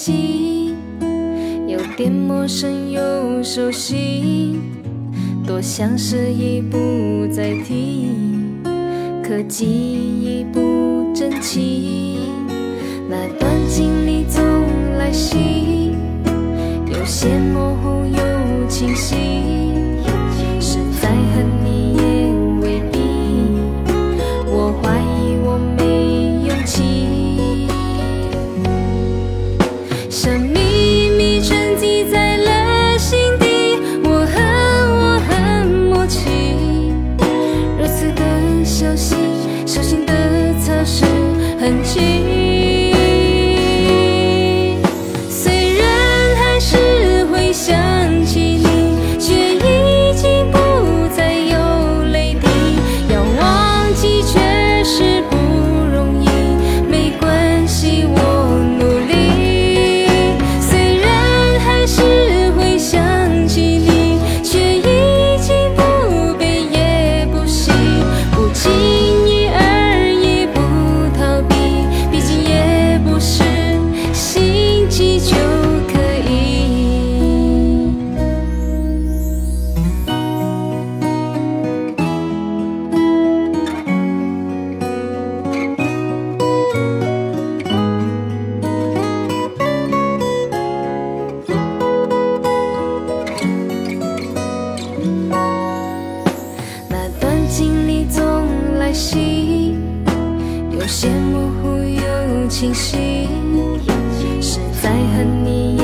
情有点陌生又熟悉多想是一不再提可记忆不争气。那段经历总来袭有些模糊又清晰。心里总来袭，有些模糊又清晰，是在和你。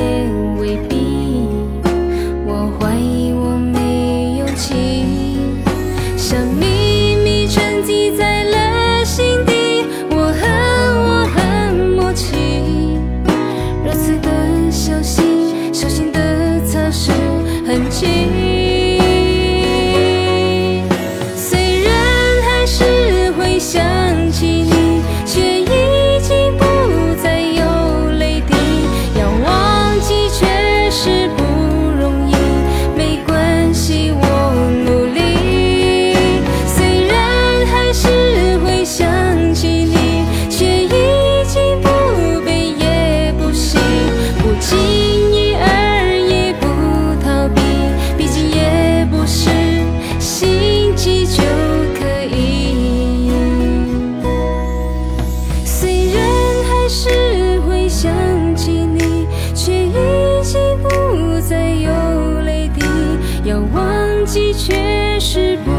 忘记却是不